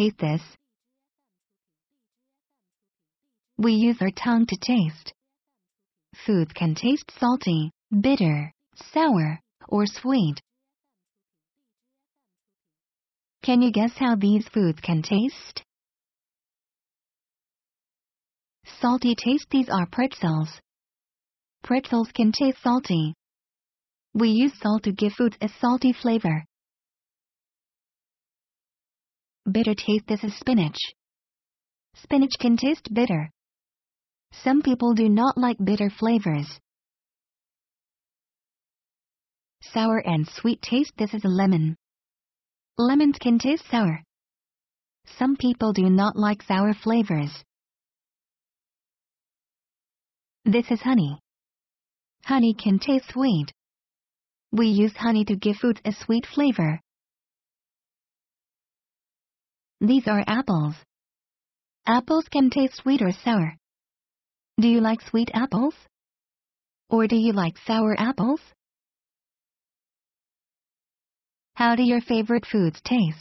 taste this? We use our tongue to taste. Foods can taste salty, bitter, sour, or sweet. Can you guess how these foods can taste? Salty taste These are pretzels. Pretzels can taste salty. We use salt to give foods a salty flavor. Bitter taste This is spinach. Spinach can taste bitter. Some people do not like bitter flavors. Sour and sweet taste This is a lemon. Lemons can taste sour. Some people do not like sour flavors. This is honey. Honey can taste sweet. We use honey to give foods a sweet flavor. These are apples. Apples can taste sweet or sour. Do you like sweet apples? Or do you like sour apples? How do your favorite foods taste?